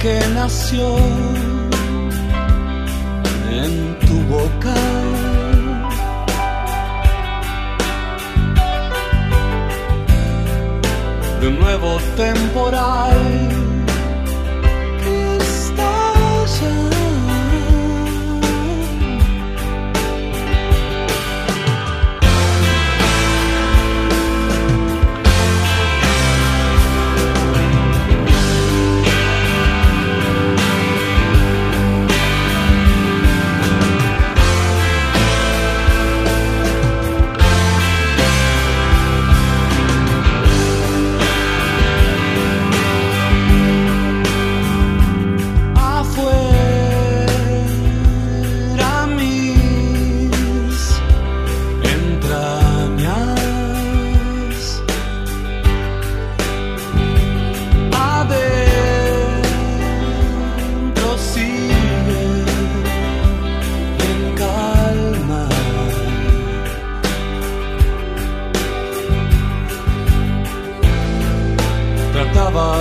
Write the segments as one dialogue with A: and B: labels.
A: Que nació en tu boca. De nuevo temporal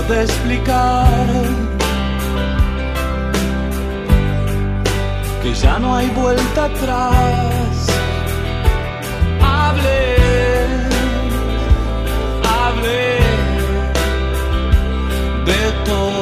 A: de explicar que ya no hay vuelta atrás. Hable, hable de todo.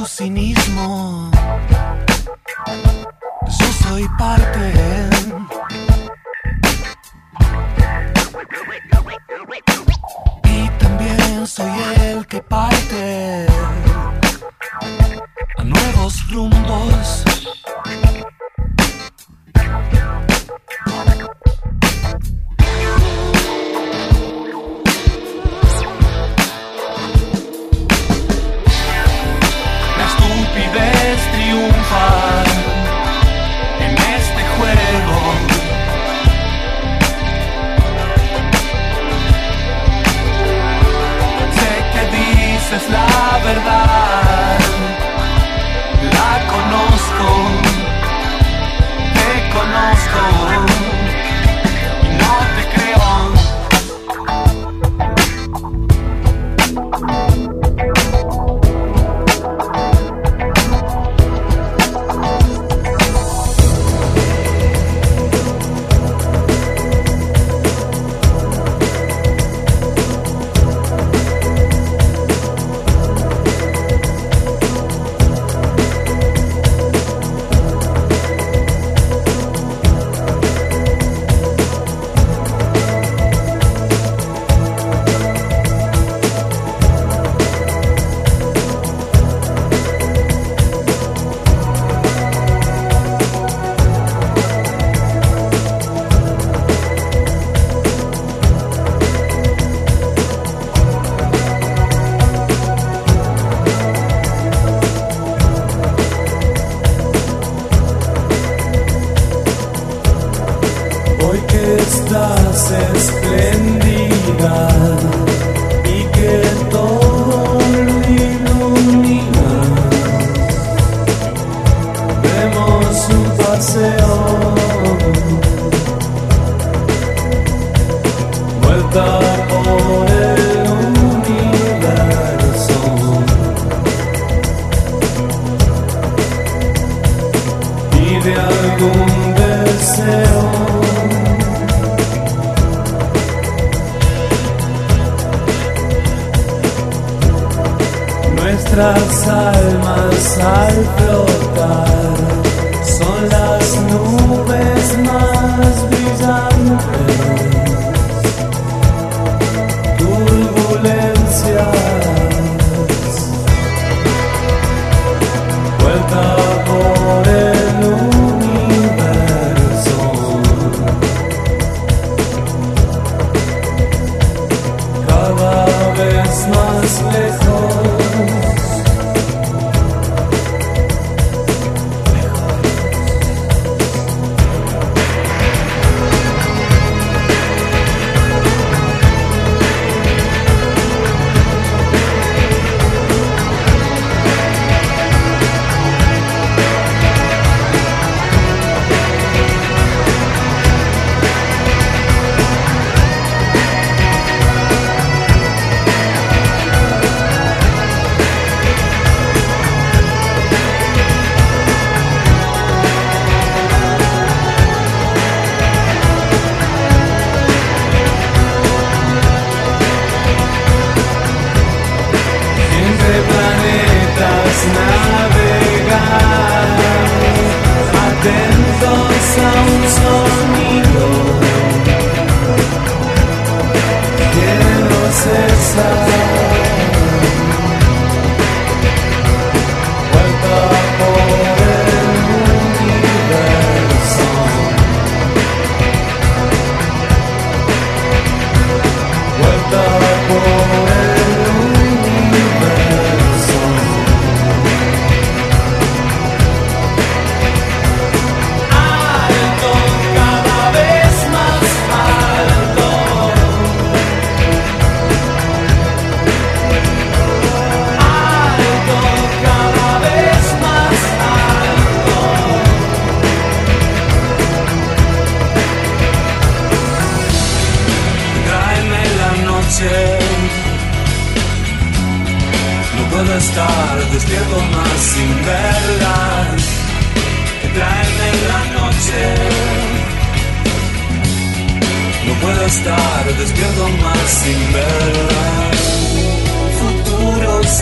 A: alucinismo. Nuestras almas al flotar. Son las nubes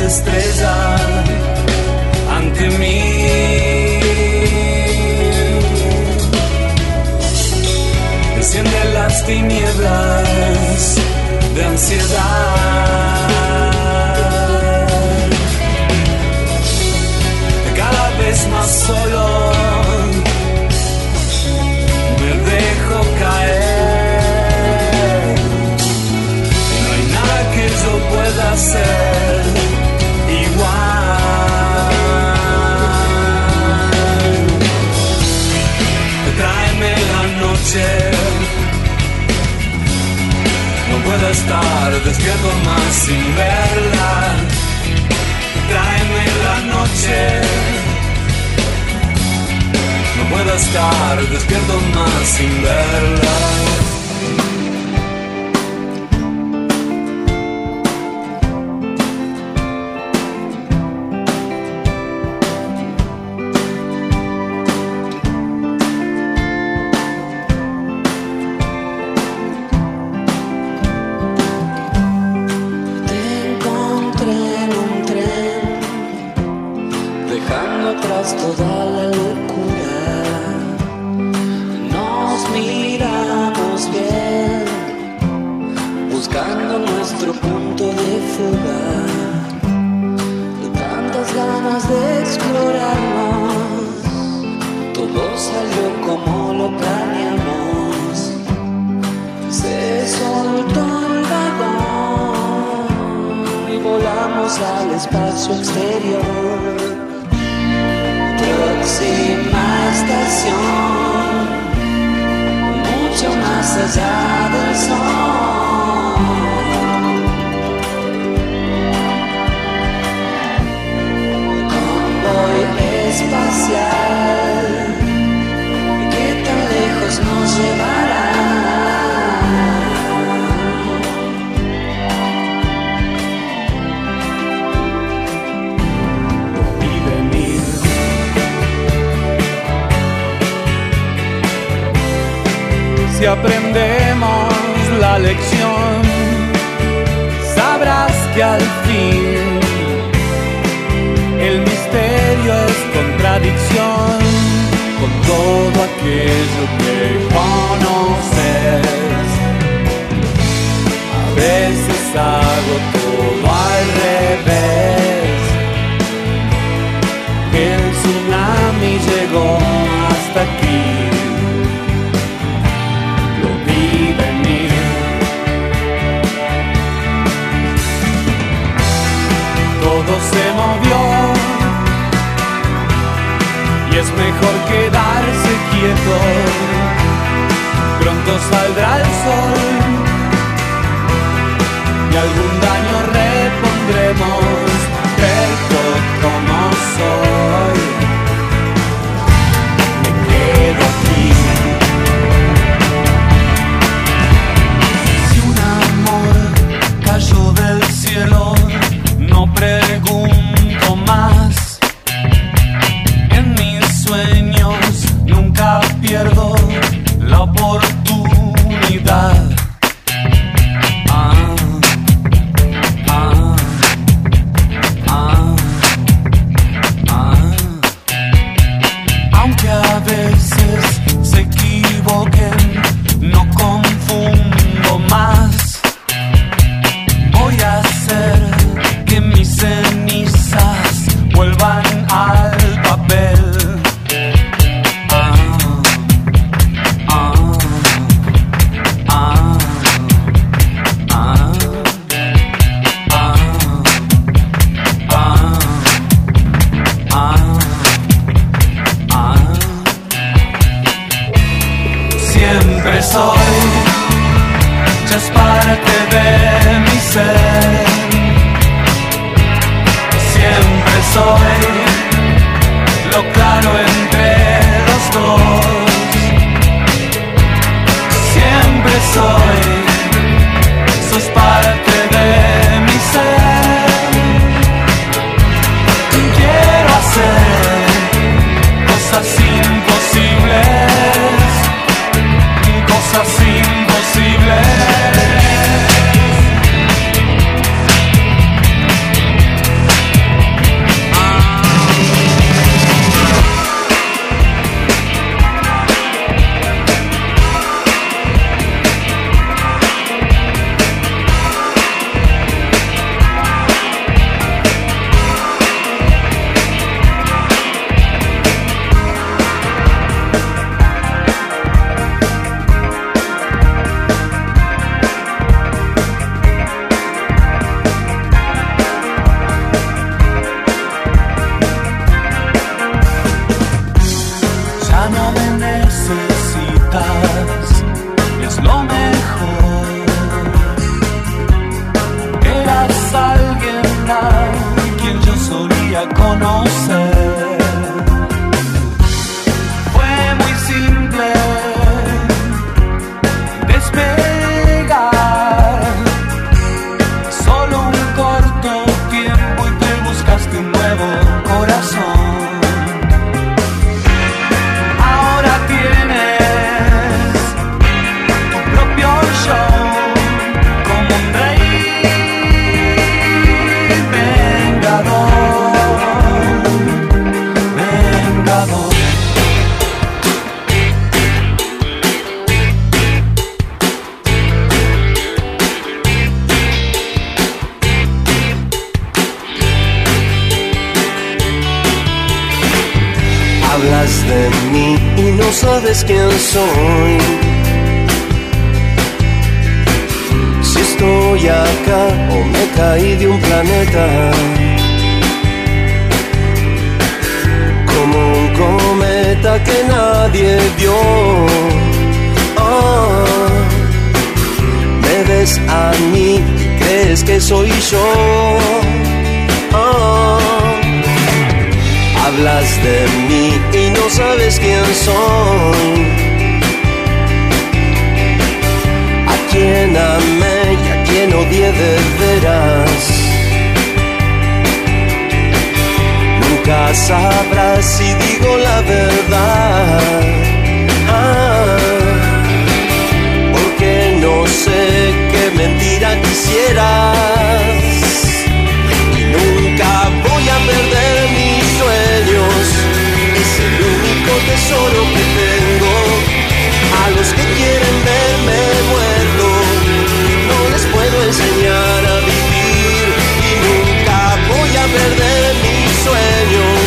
A: estrella ante mí. Enciende las tinieblas de ansiedad. Estar despierto más sin verla. Tráeme la noche. No puedo estar despierto más sin verla.
B: Dejando atrás toda la locura. Nos miramos bien, buscando nuestro punto de fuga. De tantas ganas de explorarnos, todo salió como lo planeamos. Se soltó el vagón y volamos al espacio exterior. Próxima estación, mucho más allá del sol. Espacial, ¿qué tan lejos nos llevará?
A: Si aprendemos la lección, sabrás que al fin el misterio es contradicción con todo aquello que conoces. A veces hago todo al revés. Pronto saldrá el sol. Y algún daño sabes quién soy. Si estoy acá o me caí de un planeta. Como un cometa que nadie vio. Ah, me ves a mí crees que soy yo. Ah, hablas de mí y no sabes quién soy. A quien amé y a quien odié de veras. Nunca sabrás si digo la verdad. Ah, porque no sé qué mentira quisieras. Y nunca voy a perder mis sueños. Tesoro que tengo. A los que quieren verme muerto, no les puedo enseñar a vivir. Y nunca voy a perder mis sueños,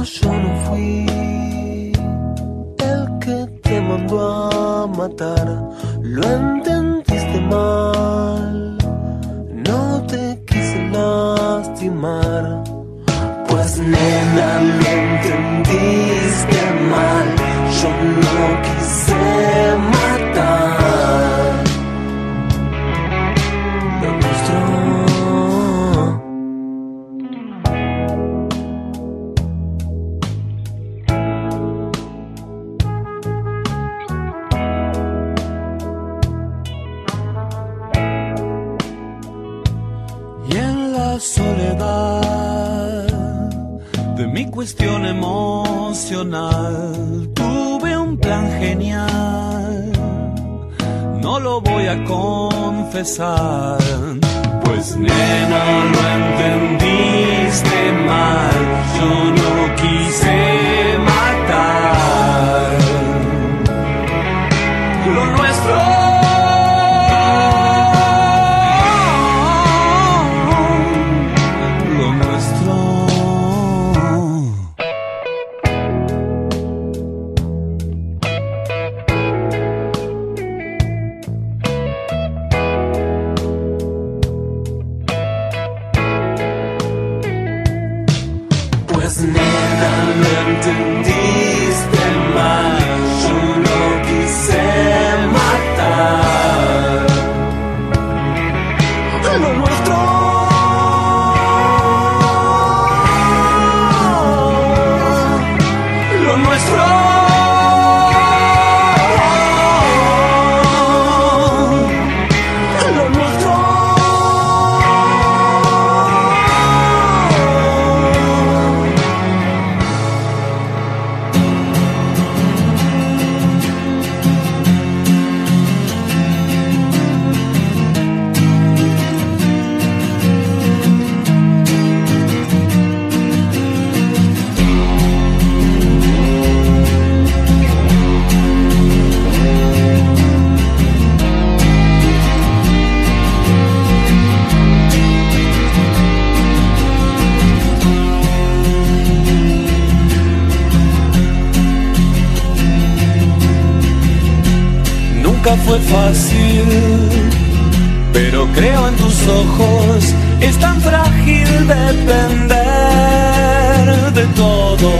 A: Nena,
C: yo no fui el que te mandó a matar. Lo entendiste confessar, nem
A: Nunca fue fácil, pero creo en tus ojos. Es tan frágil depender de todo.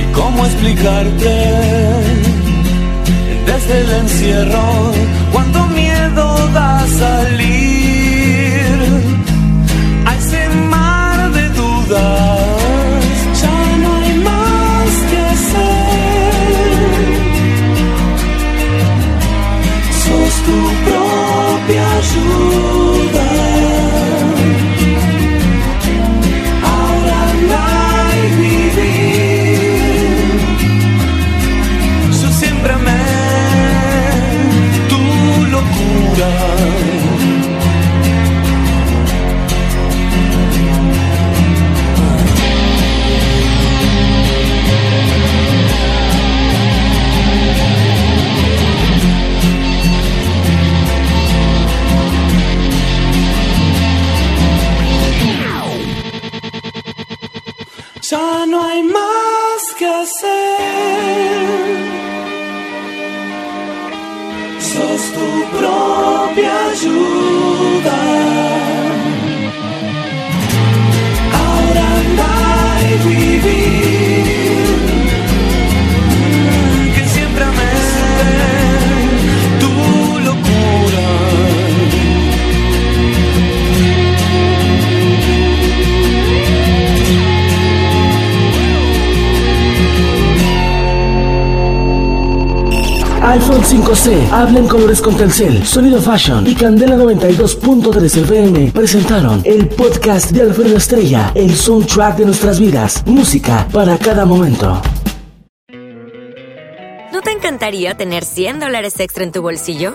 A: ¿Y cómo explicarte desde el encierro cuánto miedo da salir propia Ya no hay más que hacer. Sos tu propia ayuda. Ahora andar y vivir.
D: iPhone 5C, habla en colores con Telcel, Sonido Fashion y Candela 92.3 FM presentaron el podcast de Alfredo Estrella, el soundtrack de nuestras vidas, música para cada momento.
E: ¿No te encantaría tener 100 dólares extra en tu bolsillo?